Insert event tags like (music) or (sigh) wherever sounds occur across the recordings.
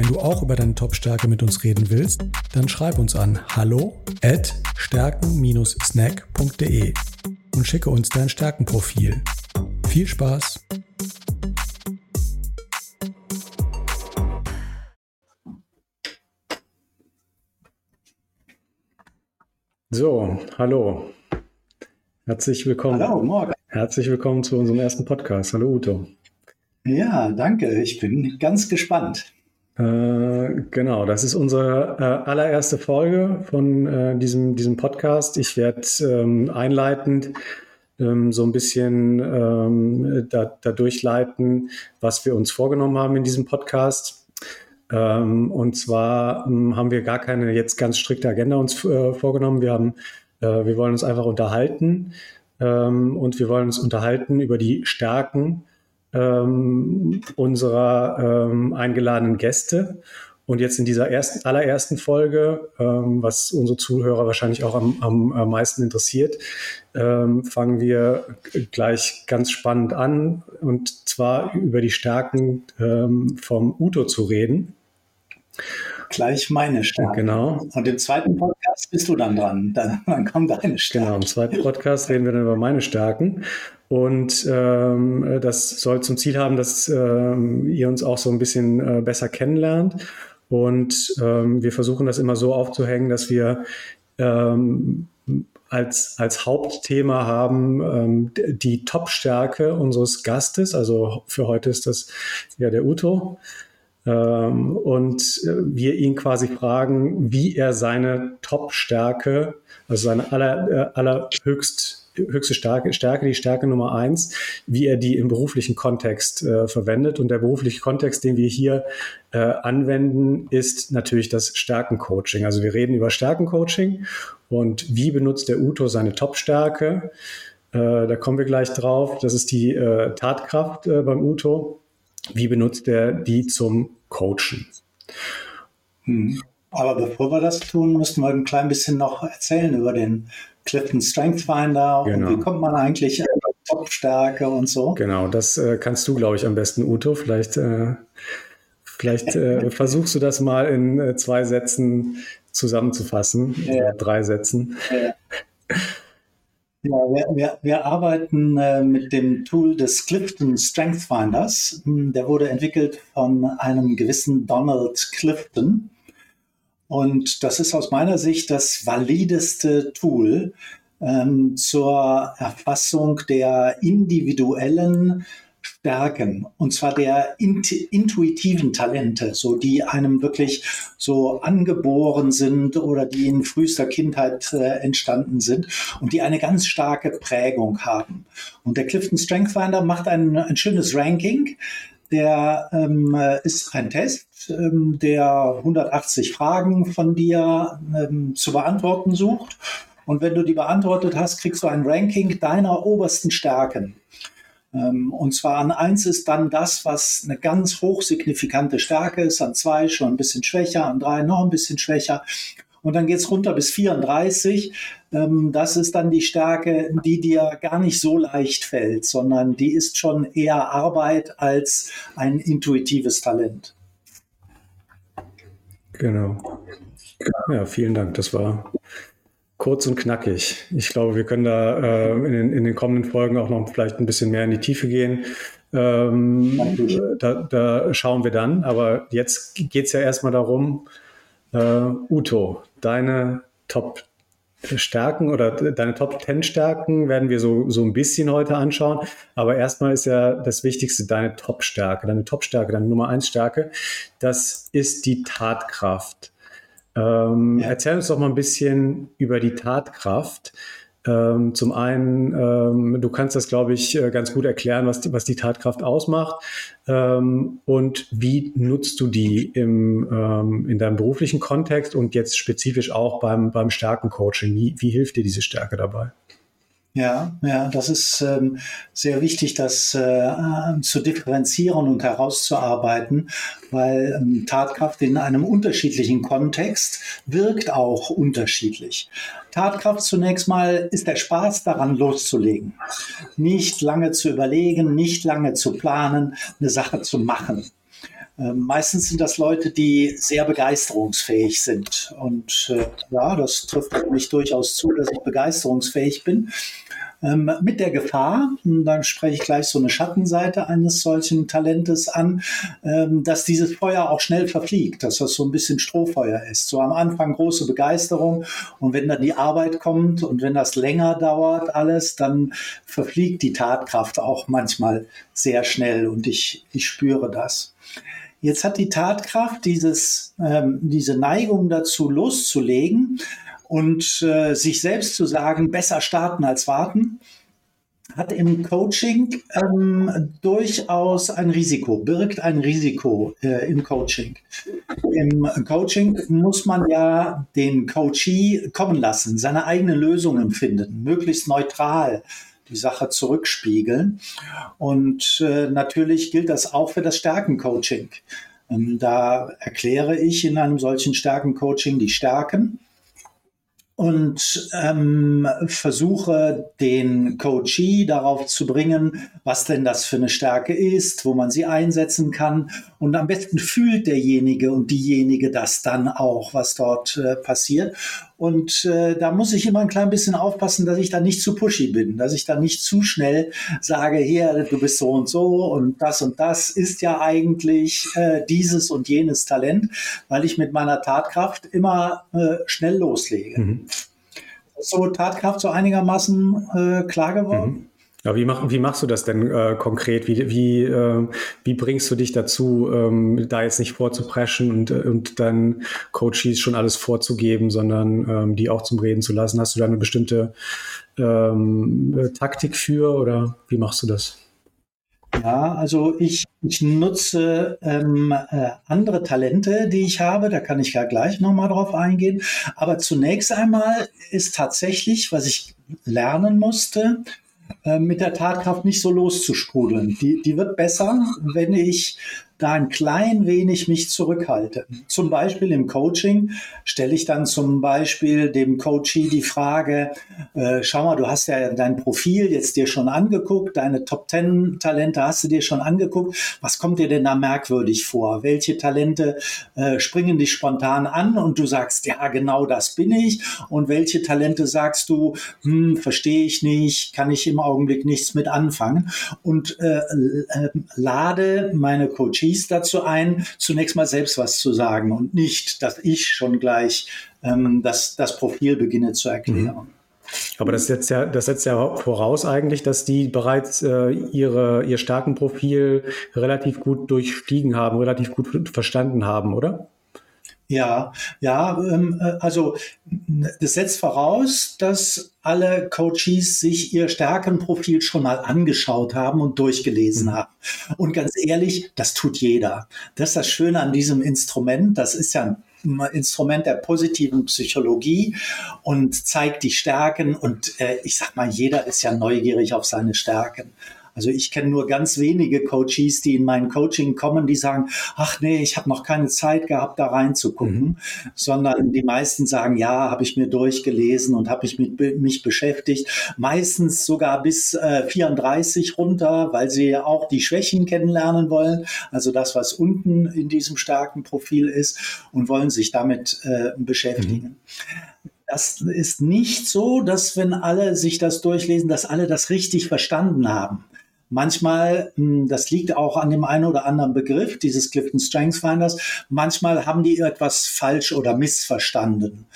Wenn du auch über deine Top-Stärke mit uns reden willst, dann schreib uns an hallo at stärken-snack.de und schicke uns dein Stärkenprofil. Viel Spaß! So, hallo. Herzlich willkommen. Hallo, morgen. Herzlich willkommen zu unserem ersten Podcast. Hallo Uto. Ja, danke. Ich bin ganz gespannt. Äh, genau, das ist unsere äh, allererste Folge von äh, diesem, diesem Podcast. Ich werde ähm, einleitend ähm, so ein bisschen ähm, da, da, durchleiten, was wir uns vorgenommen haben in diesem Podcast. Ähm, und zwar ähm, haben wir gar keine jetzt ganz strikte Agenda uns äh, vorgenommen. Wir haben, äh, wir wollen uns einfach unterhalten ähm, und wir wollen uns unterhalten über die Stärken ähm, unserer ähm, eingeladenen Gäste. Und jetzt in dieser ersten, allerersten Folge, ähm, was unsere Zuhörer wahrscheinlich auch am, am, meisten interessiert, ähm, fangen wir gleich ganz spannend an und zwar über die Stärken ähm, vom Uto zu reden. Gleich meine Stärken. Genau. Und im zweiten Podcast bist du dann dran. Dann, dann kommt deine Stärken. Genau, im zweiten Podcast reden wir dann über meine Stärken. Und ähm, das soll zum Ziel haben, dass ähm, ihr uns auch so ein bisschen äh, besser kennenlernt. Und ähm, wir versuchen das immer so aufzuhängen, dass wir ähm, als, als Hauptthema haben ähm, die Top-Stärke unseres Gastes. Also für heute ist das ja der Uto. Ähm, und wir ihn quasi fragen, wie er seine Top-Stärke, also seine aller, äh, allerhöchst höchste Stärke, Stärke, die Stärke Nummer eins, wie er die im beruflichen Kontext äh, verwendet. Und der berufliche Kontext, den wir hier äh, anwenden, ist natürlich das Stärkencoaching. Also wir reden über Stärkencoaching und wie benutzt der Uto seine Top-Stärke. Äh, da kommen wir gleich drauf. Das ist die äh, Tatkraft äh, beim Uto. Wie benutzt er die zum Coachen? Hm. Aber bevor wir das tun, müssten wir ein klein bisschen noch erzählen über den Clifton Strength Finder genau. und wie kommt man eigentlich an Top-Stärke und so. Genau, das äh, kannst du, glaube ich, am besten, Uto. Vielleicht, äh, vielleicht äh, (laughs) versuchst du das mal in äh, zwei Sätzen zusammenzufassen, ja. drei Sätzen. Ja. (laughs) Ja, wir, wir, wir arbeiten äh, mit dem Tool des Clifton Strength Finders. Hm, der wurde entwickelt von einem gewissen Donald Clifton. Und das ist aus meiner Sicht das valideste Tool ähm, zur Erfassung der individuellen Stärken und zwar der intuitiven Talente, so die einem wirklich so angeboren sind oder die in frühester Kindheit äh, entstanden sind und die eine ganz starke Prägung haben. Und der Clifton Strength Finder macht ein, ein schönes Ranking. Der ähm, ist ein Test, ähm, der 180 Fragen von dir ähm, zu beantworten sucht. Und wenn du die beantwortet hast, kriegst du ein Ranking deiner obersten Stärken. Ähm, und zwar an eins ist dann das, was eine ganz hochsignifikante Stärke ist, an zwei schon ein bisschen schwächer, an drei noch ein bisschen schwächer. Und dann geht's runter bis 34. Ähm, das ist dann die Stärke, die dir gar nicht so leicht fällt, sondern die ist schon eher Arbeit als ein intuitives Talent. Genau. Ja, vielen Dank. Das war kurz und knackig. Ich glaube, wir können da äh, in, den, in, den, kommenden Folgen auch noch vielleicht ein bisschen mehr in die Tiefe gehen. Ähm, da, da, schauen wir dann. Aber jetzt geht es ja erstmal darum, äh, Uto, deine Top Stärken oder deine Top 10 Stärken werden wir so, so ein bisschen heute anschauen. Aber erstmal ist ja das Wichtigste deine Top-Stärke, deine Top-Stärke, deine Nummer 1 Stärke. Das ist die Tatkraft. Ähm, ja. Erzähl uns doch mal ein bisschen über die Tatkraft. Ähm, zum einen, ähm, du kannst das, glaube ich, äh, ganz gut erklären, was die, was die Tatkraft ausmacht. Ähm, und wie nutzt du die im, ähm, in deinem beruflichen Kontext und jetzt spezifisch auch beim, beim Stärkencoaching? Wie, wie hilft dir diese Stärke dabei? Ja, ja, das ist ähm, sehr wichtig, das äh, zu differenzieren und herauszuarbeiten, weil ähm, Tatkraft in einem unterschiedlichen Kontext wirkt auch unterschiedlich. Tatkraft zunächst mal ist der Spaß daran loszulegen, nicht lange zu überlegen, nicht lange zu planen, eine Sache zu machen. Ähm, meistens sind das Leute, die sehr begeisterungsfähig sind. Und äh, ja, das trifft mich durchaus zu, dass ich begeisterungsfähig bin. Ähm, mit der Gefahr, dann spreche ich gleich so eine Schattenseite eines solchen Talentes an, ähm, dass dieses Feuer auch schnell verfliegt, dass das so ein bisschen Strohfeuer ist. So am Anfang große Begeisterung und wenn dann die Arbeit kommt und wenn das länger dauert alles, dann verfliegt die Tatkraft auch manchmal sehr schnell und ich, ich spüre das. Jetzt hat die Tatkraft dieses, ähm, diese Neigung dazu loszulegen und äh, sich selbst zu sagen, besser starten als warten, hat im Coaching ähm, durchaus ein Risiko, birgt ein Risiko äh, im Coaching. Im Coaching muss man ja den Coachee kommen lassen, seine eigenen Lösungen finden, möglichst neutral die Sache zurückspiegeln. Und äh, natürlich gilt das auch für das Stärkencoaching. Ähm, da erkläre ich in einem solchen Stärkencoaching die Stärken und ähm, versuche den Coachee darauf zu bringen, was denn das für eine Stärke ist, wo man sie einsetzen kann. Und am besten fühlt derjenige und diejenige das dann auch, was dort äh, passiert. Und äh, da muss ich immer ein klein bisschen aufpassen, dass ich da nicht zu pushy bin, dass ich da nicht zu schnell sage, hier, du bist so und so und das und das ist ja eigentlich äh, dieses und jenes Talent, weil ich mit meiner Tatkraft immer äh, schnell loslege. Mhm. So Tatkraft so einigermaßen äh, klar geworden? Mhm. Ja, wie, mach, wie machst du das denn äh, konkret? Wie, wie, äh, wie bringst du dich dazu, ähm, da jetzt nicht vorzupreschen und, und dann Coaches schon alles vorzugeben, sondern ähm, die auch zum Reden zu lassen? Hast du da eine bestimmte ähm, Taktik für oder wie machst du das? Ja, also ich, ich nutze ähm, äh, andere Talente, die ich habe. Da kann ich ja gleich nochmal drauf eingehen. Aber zunächst einmal ist tatsächlich, was ich lernen musste, äh, mit der Tatkraft nicht so loszusprudeln. Die, die wird besser, wenn ich da ein klein wenig mich zurückhalte. Zum Beispiel im Coaching stelle ich dann zum Beispiel dem Coachee die Frage, äh, schau mal, du hast ja dein Profil jetzt dir schon angeguckt, deine Top Ten Talente hast du dir schon angeguckt. Was kommt dir denn da merkwürdig vor? Welche Talente äh, springen dich spontan an und du sagst, ja, genau das bin ich. Und welche Talente sagst du, hm, verstehe ich nicht, kann ich im Augenblick nichts mit anfangen? Und äh, äh, lade meine Coaches Ries dazu ein, zunächst mal selbst was zu sagen und nicht, dass ich schon gleich ähm, das, das Profil beginne zu erklären. Mhm. Aber das setzt ja, das setzt ja voraus eigentlich, dass die bereits äh, ihre, ihr starken Profil relativ gut durchstiegen haben, relativ gut verstanden haben, oder? Ja, ja, ähm, äh, also das setzt voraus, dass alle Coaches sich ihr Stärkenprofil schon mal angeschaut haben und durchgelesen mhm. haben. Und ganz ehrlich, das tut jeder. Das ist das Schöne an diesem Instrument. Das ist ja ein Instrument der positiven Psychologie und zeigt die Stärken. Und äh, ich sag mal, jeder ist ja neugierig auf seine Stärken. Also ich kenne nur ganz wenige Coaches, die in mein Coaching kommen, die sagen, ach nee, ich habe noch keine Zeit gehabt, da reinzugucken, mhm. sondern die meisten sagen, ja, habe ich mir durchgelesen und habe ich mit mich beschäftigt. Meistens sogar bis äh, 34 runter, weil sie auch die Schwächen kennenlernen wollen, also das, was unten in diesem starken Profil ist und wollen sich damit äh, beschäftigen. Mhm. Das ist nicht so, dass wenn alle sich das durchlesen, dass alle das richtig verstanden haben. Manchmal, hm, das liegt auch an dem einen oder anderen Begriff dieses Clifton Strengths Finders, manchmal haben die etwas falsch oder missverstanden.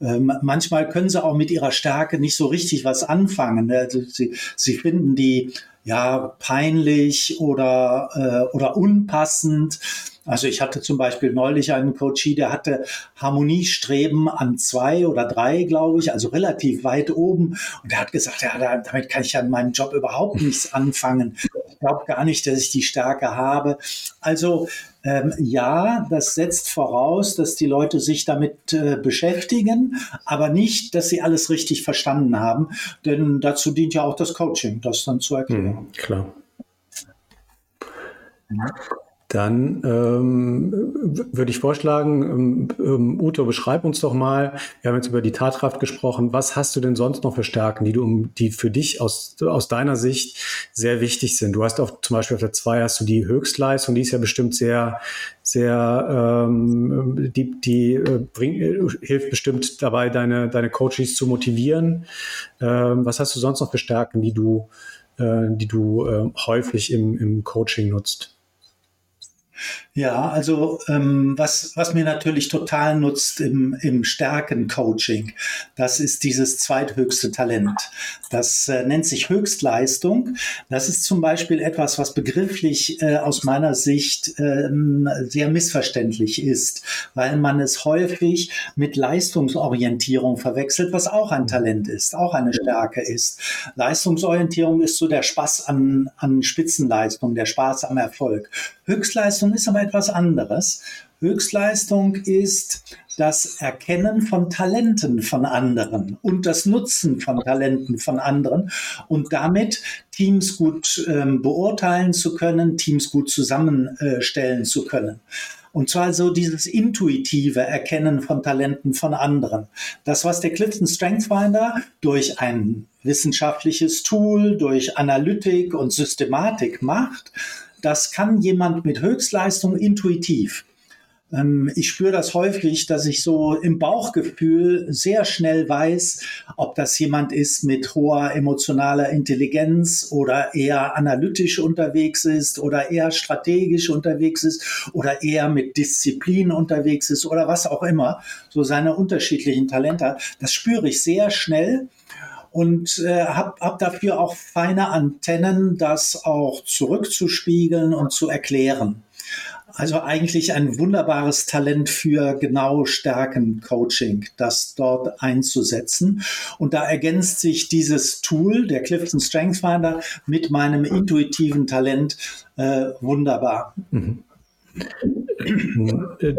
Ähm, manchmal können sie auch mit ihrer Stärke nicht so richtig was anfangen. Ne? Also sie, sie finden die ja peinlich oder, äh, oder unpassend. Also ich hatte zum Beispiel neulich einen Coachie, der hatte Harmoniestreben an zwei oder drei, glaube ich, also relativ weit oben. Und der hat gesagt, ja, damit kann ich ja in meinem Job überhaupt nichts anfangen. Ich glaube gar nicht, dass ich die Stärke habe. Also ähm, ja, das setzt voraus, dass die Leute sich damit äh, beschäftigen, aber nicht, dass sie alles richtig verstanden haben. Denn dazu dient ja auch das Coaching, das dann zu erklären. Mhm, klar. Ja. Dann ähm, würde ich vorschlagen, ähm, ähm, Uto, beschreib uns doch mal, wir haben jetzt über die Tatkraft gesprochen, was hast du denn sonst noch für Stärken, die du, die für dich aus, aus deiner Sicht sehr wichtig sind? Du hast auf, zum Beispiel auf der 2 hast du die Höchstleistung, die ist ja bestimmt sehr, sehr, ähm, die, die äh, bring, äh, hilft bestimmt dabei, deine, deine Coaches zu motivieren. Ähm, was hast du sonst noch für Stärken, die du, äh, die du äh, häufig im, im Coaching nutzt? Ja, also ähm, was, was mir natürlich total nutzt im, im Stärken-Coaching, das ist dieses zweithöchste Talent. Das äh, nennt sich Höchstleistung. Das ist zum Beispiel etwas, was begrifflich äh, aus meiner Sicht äh, sehr missverständlich ist, weil man es häufig mit Leistungsorientierung verwechselt, was auch ein Talent ist, auch eine Stärke ist. Leistungsorientierung ist so der Spaß an, an Spitzenleistung, der Spaß am Erfolg. Höchstleistung ist aber etwas anderes. Höchstleistung ist das Erkennen von Talenten von anderen und das Nutzen von Talenten von anderen und damit Teams gut ähm, beurteilen zu können, Teams gut zusammenstellen zu können. Und zwar so dieses intuitive Erkennen von Talenten von anderen. Das, was der Clifton Strength Finder durch ein wissenschaftliches Tool, durch Analytik und Systematik macht, das kann jemand mit Höchstleistung intuitiv. Ähm, ich spüre das häufig, dass ich so im Bauchgefühl sehr schnell weiß, ob das jemand ist mit hoher emotionaler Intelligenz oder eher analytisch unterwegs ist oder eher strategisch unterwegs ist oder eher mit Disziplin unterwegs ist oder was auch immer, so seine unterschiedlichen Talente. Das spüre ich sehr schnell und äh, habe hab dafür auch feine Antennen, das auch zurückzuspiegeln und zu erklären. Also eigentlich ein wunderbares Talent für genau Stärken-Coaching, das dort einzusetzen. Und da ergänzt sich dieses Tool, der Clifton Strength Finder, mit meinem intuitiven Talent äh, wunderbar. Mhm.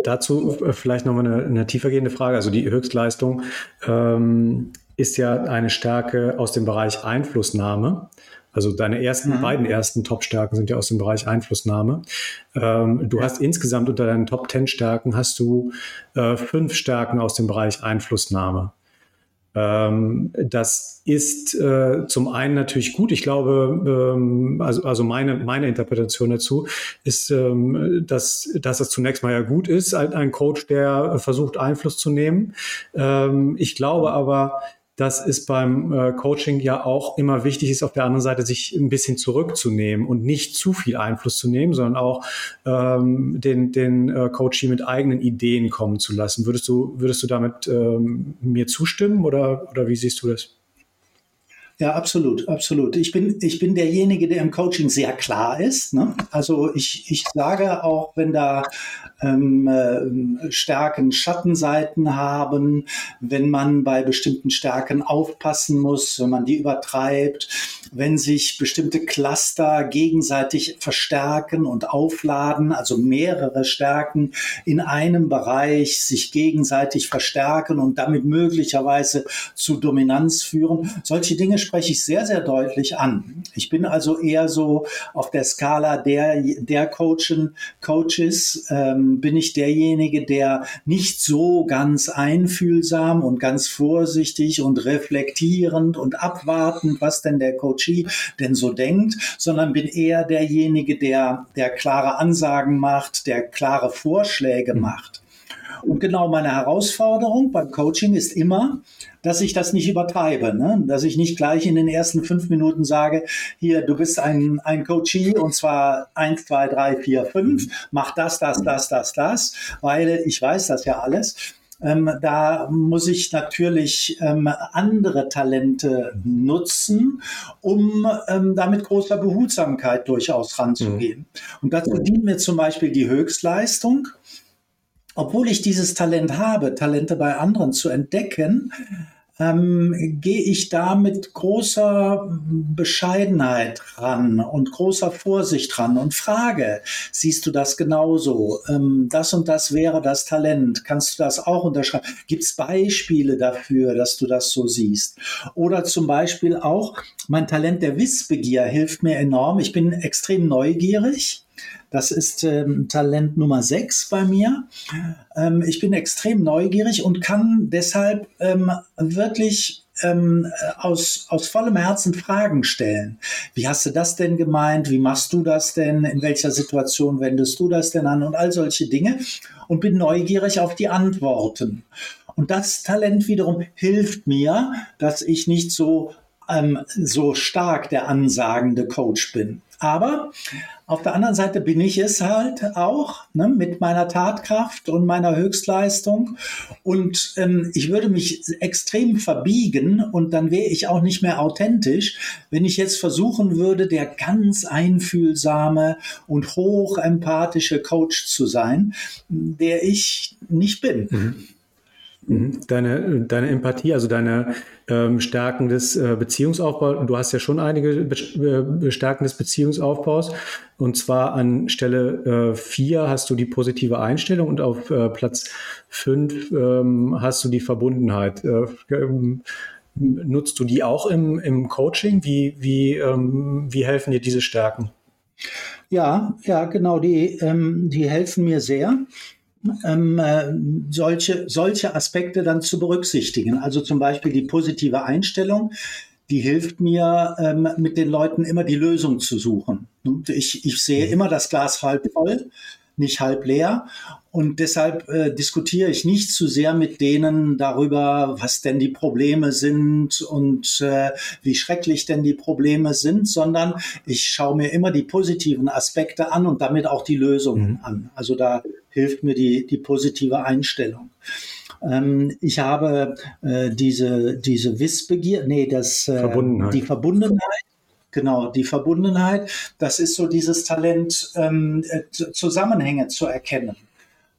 Dazu vielleicht nochmal eine, eine tiefergehende Frage. Also die Höchstleistung ähm, ist ja eine Stärke aus dem Bereich Einflussnahme. Also deine ersten, mhm. beiden ersten Top-Stärken sind ja aus dem Bereich Einflussnahme. Ähm, du ja. hast insgesamt unter deinen Top Ten Stärken hast du äh, fünf Stärken aus dem Bereich Einflussnahme. Ähm, das ist äh, zum einen natürlich gut. Ich glaube, ähm, also, also meine, meine Interpretation dazu ist, ähm, dass, dass es zunächst mal ja gut ist, ein, ein Coach, der versucht, Einfluss zu nehmen. Ähm, ich glaube aber, dass es beim äh, Coaching ja auch immer wichtig ist, auf der anderen Seite sich ein bisschen zurückzunehmen und nicht zu viel Einfluss zu nehmen, sondern auch ähm, den, den äh, Coaching mit eigenen Ideen kommen zu lassen. Würdest du, würdest du damit ähm, mir zustimmen oder, oder wie siehst du das? Ja, absolut, absolut. Ich bin, ich bin derjenige, der im Coaching sehr klar ist. Ne? Also ich, ich sage auch, wenn da ähm, äh, Stärken Schattenseiten haben, wenn man bei bestimmten Stärken aufpassen muss, wenn man die übertreibt, wenn sich bestimmte Cluster gegenseitig verstärken und aufladen, also mehrere Stärken in einem Bereich sich gegenseitig verstärken und damit möglicherweise zu Dominanz führen. Solche Dinge spreche ich sehr, sehr deutlich an. Ich bin also eher so auf der Skala der, der Coachen, Coaches, ähm, bin ich derjenige, der nicht so ganz einfühlsam und ganz vorsichtig und reflektierend und abwartend, was denn der Coach Coachee denn so denkt, sondern bin eher derjenige, der, der klare Ansagen macht, der klare Vorschläge mhm. macht. Und genau meine Herausforderung beim Coaching ist immer, dass ich das nicht übertreibe, ne? dass ich nicht gleich in den ersten fünf Minuten sage, hier, du bist ein, ein Coachee und zwar eins, zwei, drei, vier, fünf, mach das, das, das, das, das, weil ich weiß das ja alles Ähm, da muss ich natürlich ähm, andere Talente nutzen, um ähm, da mit großer Behutsamkeit durchaus ranzugehen. Mhm. Und dazu dient mir zum Beispiel die Höchstleistung obwohl ich dieses Talent habe, Talente bei anderen zu entdecken, ähm, gehe ich da mit großer Bescheidenheit ran und großer Vorsicht ran und frage, siehst du das genauso? Ähm, das und das wäre das Talent. Kannst du das auch unterschreiben? Gibt es Beispiele dafür, dass du das so siehst? Oder zum Beispiel auch, mein Talent der Wissbegier hilft mir enorm. Ich bin extrem neugierig das ist ähm, Talent Nummer 6 bei mir. Ähm, ich bin extrem neugierig und kann deshalb ähm, wirklich ähm, aus, aus vollem Herzen Fragen stellen. Wie hast du das denn gemeint? Wie machst du das denn? In welcher Situation wendest du das denn an? Und all solche Dinge. Und bin neugierig auf die Antworten. Und das Talent wiederum hilft mir, dass ich nicht so ähm, so stark der ansagende Coach bin. Aber auf der anderen Seite bin ich es halt auch ne, mit meiner Tatkraft und meiner Höchstleistung. Und ähm, ich würde mich extrem verbiegen und dann wäre ich auch nicht mehr authentisch, wenn ich jetzt versuchen würde, der ganz einfühlsame und hochempathische Coach zu sein, der ich nicht bin. Mhm. Mhm. Deine, deine Empathie, also deine ähm, Stärken des äh, Beziehungsaufbaus, du hast ja schon einige Be Stärken des Beziehungsaufbaus. Und zwar an Stelle 4 äh, hast du die positive Einstellung und auf äh, Platz 5 ähm, hast du die Verbundenheit. Äh, ähm, nutzt du die auch im, im Coaching? Wie, wie, ähm, wie helfen dir diese Stärken? Ja, ja, genau, die, ähm, die helfen mir sehr ähm, äh, solche, solche Aspekte dann zu berücksichtigen. Also zum Beispiel die positive Einstellung, die hilft mir, ähm, mit den Leuten immer die Lösung zu suchen. Ich, ich sehe mhm. immer das Glas halb voll, nicht halb leer. Und deshalb äh, diskutiere ich nicht zu sehr mit denen darüber, was denn die Probleme sind und äh, wie schrecklich denn die Probleme sind, sondern ich schaue mir immer die positiven Aspekte an und damit auch die Lösungen mhm. an. Also da hilft mir die, die positive Einstellung. Ähm, ich habe äh, diese, diese Wissbegier, nee, das, äh, Verbundenheit. die Verbundenheit. Genau, die Verbundenheit, das ist so dieses Talent, ähm, äh, Zusammenhänge zu erkennen.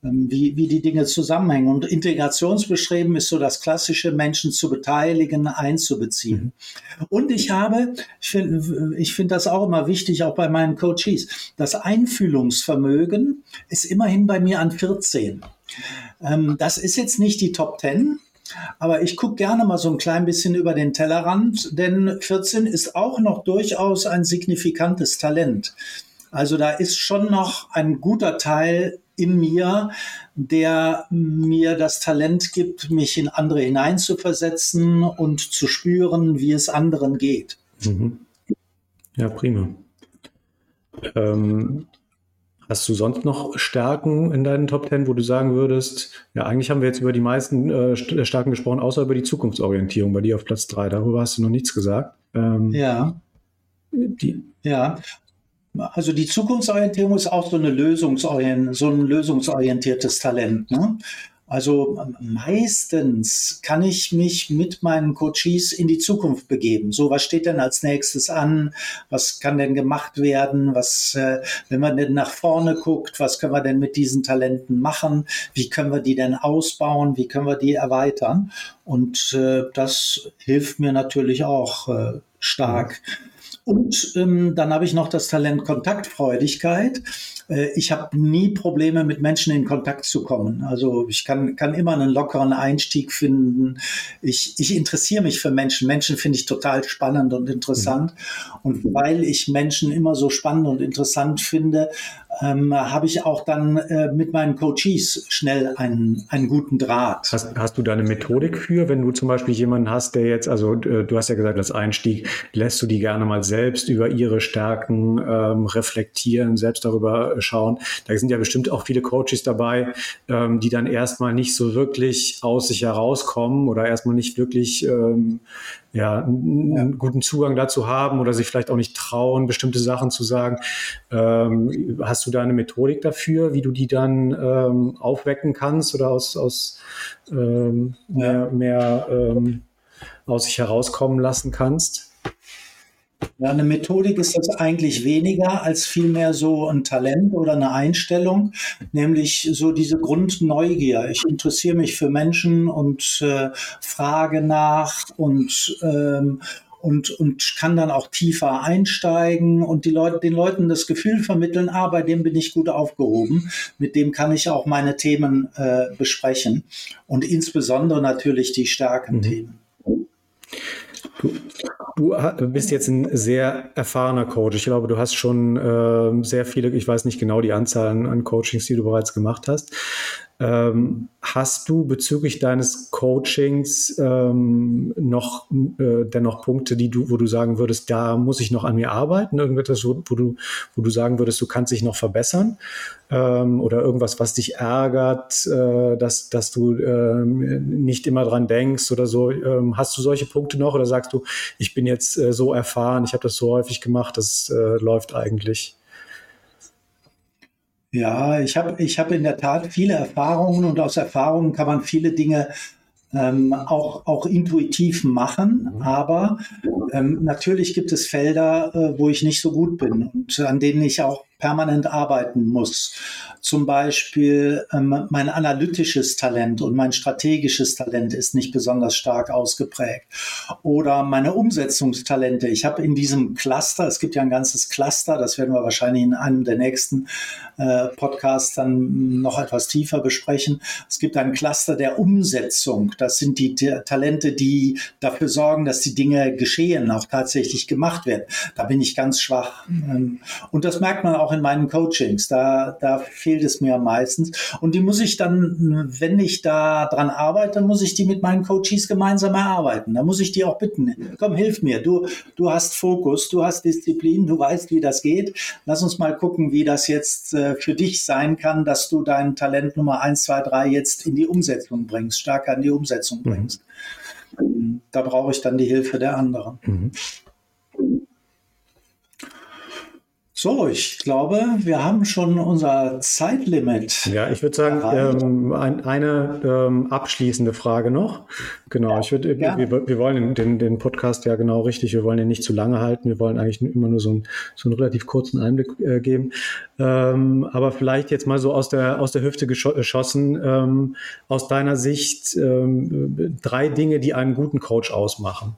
Ähm, wie, wie die Dinge zusammenhängen. Und Integrationsbestreben ist so das klassische, Menschen zu beteiligen, einzubeziehen. Mhm. Und ich habe, ich finde ich finde das auch immer wichtig, auch bei meinen Coaches, das Einfühlungsvermögen ist immerhin bei mir an 14. Ähm, das ist jetzt nicht die Top 10, aber ich gucke gerne mal so ein klein bisschen über den Tellerrand, denn 14 ist auch noch durchaus ein signifikantes Talent. Also da ist schon noch ein guter Teil in mir, der mir das Talent gibt, mich in andere hineinzuversetzen und zu spüren, wie es anderen geht. Mhm. Ja, prima. Ähm, hast du sonst noch Stärken in deinen Top Ten, wo du sagen würdest, ja, eigentlich haben wir jetzt über die meisten äh, Stärken gesprochen, außer über die Zukunftsorientierung bei dir auf Platz drei. Darüber hast du noch nichts gesagt. Ähm, ja. Die, ja, also die Zukunftsorientierung ist auch so, eine Lösungsorient, so ein lösungsorientiertes Talent. Ne? Also meistens kann ich mich mit meinen Coaches in die Zukunft begeben. So, was steht denn als nächstes an? Was kann denn gemacht werden? Was, äh, wenn man denn nach vorne guckt, was können wir denn mit diesen Talenten machen? Wie können wir die denn ausbauen? Wie können wir die erweitern? Und äh, das hilft mir natürlich auch äh, stark. Mhm und ähm, dann habe ich noch das Talent Kontaktfreudigkeit. Äh, ich habe nie Probleme, mit Menschen in Kontakt zu kommen. Also ich kann, kann immer einen lockeren Einstieg finden. Ich, ich interessiere mich für Menschen. Menschen finde ich total spannend und interessant. Mhm. Und weil ich Menschen immer so spannend und interessant finde, ähm, habe ich auch dann äh, mit meinen Coaches schnell einen, einen guten Draht. Hast, hast du da eine Methodik für, wenn du zum Beispiel jemanden hast, der jetzt, also äh, du hast ja gesagt, als Einstieg lässt du die gerne mal selbst über ihre Stärken ähm, reflektieren, selbst darüber schauen. Da sind ja bestimmt auch viele Coaches dabei, ähm, die dann erstmal nicht so wirklich aus sich herauskommen oder erstmal nicht wirklich ähm, ja, einen, guten Zugang dazu haben oder sich vielleicht auch nicht trauen, bestimmte Sachen zu sagen. Ähm, hast du da eine Methodik dafür, wie du die dann ähm, aufwecken kannst oder aus, aus ähm, mehr, mehr ähm, aus sich herauskommen lassen kannst? Ja, eine Methodik ist das eigentlich weniger als vielmehr so ein Talent oder eine Einstellung, nämlich so diese Grundneugier. Ich interessiere mich für Menschen und äh, frage nach und ähm, und, und kann dann auch tiefer einsteigen und die Leute, den Leuten das Gefühl vermitteln, ah, bei dem bin ich gut aufgehoben, mit dem kann ich auch meine Themen äh, besprechen und insbesondere natürlich die starken mhm. Themen. Du, du, bist jetzt ein sehr erfahrener Coach. Ich glaube, du hast schon äh, sehr viele, ich weiß nicht genau die Anzahl an, an Coachings, die du bereits gemacht hast. Ähm, hast du bezüglich deines Coachings ähm, noch äh, dennoch Punkte, die du, wo du sagen würdest, da muss ich noch an mir arbeiten? Irgendetwas, wo, wo du, wo du sagen würdest, du kannst dich noch verbessern? Ähm, oder irgendwas, was dich ärgert, äh, dass, dass du ähm, nicht immer dran denkst oder so? Ähm, hast du solche Punkte noch oder sagst du, ich bin jetzt äh, so erfahren, ich habe das so häufig gemacht, das äh, läuft eigentlich? Ja, ich habe ich hab in der Tat viele Erfahrungen und aus Erfahrungen kann man viele Dinge ähm, auch, auch intuitiv machen. Mhm. Aber ähm, natürlich gibt es Felder, äh, wo ich nicht so gut bin und an denen ich auch permanent arbeiten muss. Zum Beispiel ähm, mein analytisches Talent und mein strategisches Talent ist nicht besonders stark ausgeprägt. Oder meine Umsetzungstalente. Ich habe in diesem Cluster, es gibt ja ein ganzes Cluster, das werden wir wahrscheinlich in einem der nächsten äh, Podcasts dann noch etwas tiefer besprechen. Es gibt ein Cluster der Umsetzung. Das sind die Talente, die dafür sorgen, dass die Dinge geschehen, auch tatsächlich gemacht werden. Da bin ich ganz schwach. Ähm, und das merkt man auch auch in meinen Coachings. Da, da fehlt es mir meistens. Und die muss ich dann, wenn ich da dran arbeite, muss ich die mit meinen Coaches gemeinsam erarbeiten. Da muss ich die auch bitten, komm, hilf mir. Du, du hast Fokus, du hast Disziplin, du weißt, wie das geht. Lass uns mal gucken, wie das jetzt äh, für dich sein kann, dass du dein Talent Nummer eins, zwei, drei jetzt in die Umsetzung bringst, stärker in die Umsetzung mhm. bringst. Mhm. Da brauche ich dann die Hilfe der anderen. Mhm. So, ich glaube, wir haben schon unser Zeitlimit. Ja, ich würde sagen, ähm, ein, eine ähm, abschließende Frage noch. Genau, ja, ich würde, wir, wir, wollen den, den Podcast ja genau richtig, wir wollen ihn nicht zu lange halten, wir wollen eigentlich immer nur so, ein, so einen relativ kurzen Einblick äh, geben. Ähm, aber vielleicht jetzt mal so aus der, aus der Hüfte geschossen, ähm, aus deiner Sicht ähm, drei Dinge, die einen guten Coach ausmachen.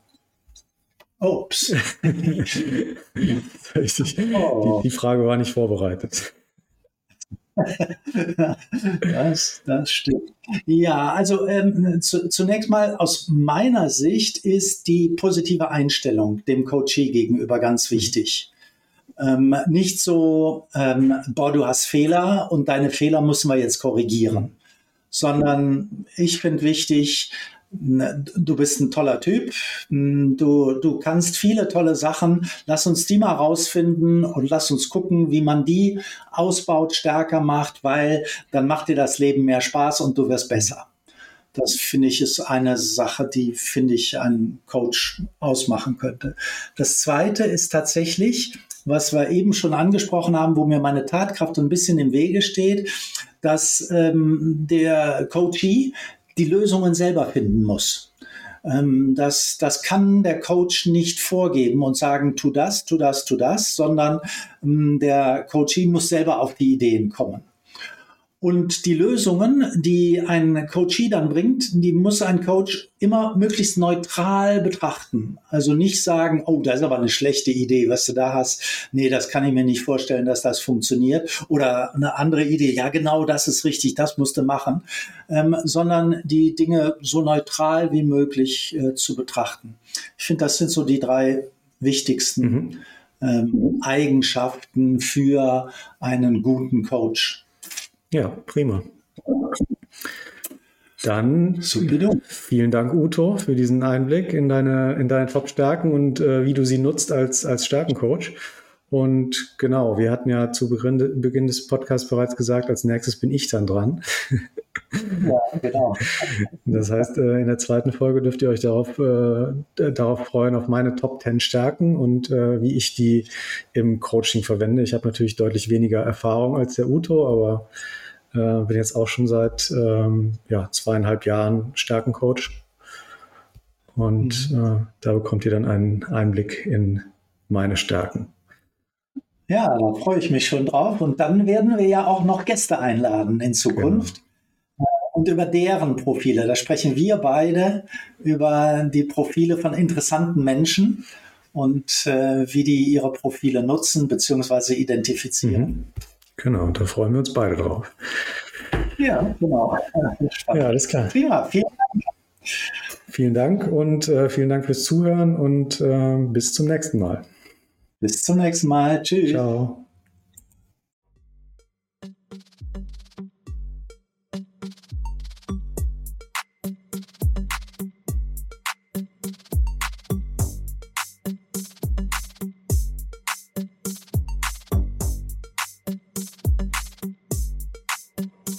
Ups. (laughs) oh. die, die Frage war nicht vorbereitet. (laughs) das, das stimmt. Ja, also ähm, zu, zunächst mal aus meiner Sicht ist die positive Einstellung dem Coachee gegenüber ganz wichtig. Ähm, nicht so, ähm, boah, du hast Fehler und deine Fehler müssen wir jetzt korrigieren, sondern ich finde wichtig, du bist ein toller Typ, du, du kannst viele tolle Sachen, lass uns die mal rausfinden und lass uns gucken, wie man die ausbaut, stärker macht, weil dann macht dir das Leben mehr Spaß und du wirst besser. Das finde ich ist eine Sache, die finde ich ein Coach ausmachen könnte. Das zweite ist tatsächlich, was wir eben schon angesprochen haben, wo mir meine Tatkraft ein bisschen im Wege steht, dass ähm, der Coachee die Lösungen selber finden muss. Ähm, das, das kann der Coach nicht vorgeben und sagen, tu das, tu das, tu das, sondern ähm, der Coachee muss selber auf die Ideen kommen. Und die Lösungen, die ein Coachee dann bringt, die muss ein Coach immer möglichst neutral betrachten. Also nicht sagen, oh, das ist aber eine schlechte Idee, was du da hast. Nee, das kann ich mir nicht vorstellen, dass das funktioniert. Oder eine andere Idee, ja, genau, das ist richtig, das musst du machen. Ähm, sondern die Dinge so neutral wie möglich äh, zu betrachten. Ich finde, das sind so die drei wichtigsten mhm. ähm, Eigenschaften für einen guten Coach. Ja, prima. Dann vielen Dank, Uto, für diesen Einblick in deine, in deine Top-Stärken und äh, wie du sie nutzt als, als Stärkencoach. Und genau, wir hatten ja zu Beginn, Beginn des Podcasts bereits gesagt, als nächstes bin ich dann dran. Ja, genau. Das heißt, äh, in der zweiten Folge dürft ihr euch darauf, äh, darauf freuen, auf meine Top 10 Stärken und äh, wie ich die im Coaching verwende. Ich habe natürlich deutlich weniger Erfahrung als der Uto, aber äh, bin jetzt auch schon seit ähm, ja, zweieinhalb Jahren Stärkencoach. Und mhm. äh, da bekommt ihr dann einen Einblick in meine Stärken. Ja, da freue ich mich schon drauf. Und dann werden wir ja auch noch Gäste einladen in Zukunft. Genau und über deren Profile. Da sprechen wir beide über die Profile von interessanten Menschen und äh, wie die ihre Profile nutzen bzw. identifizieren. Mhm. Genau, da freuen wir uns beide drauf. Ja, genau. Ja, alles klar. Prima, vielen Dank. Vielen Dank und äh, vielen Dank fürs Zuhören und äh, bis zum nächsten Mal. Bis zum nächsten Mal. Tschüss. Ciao.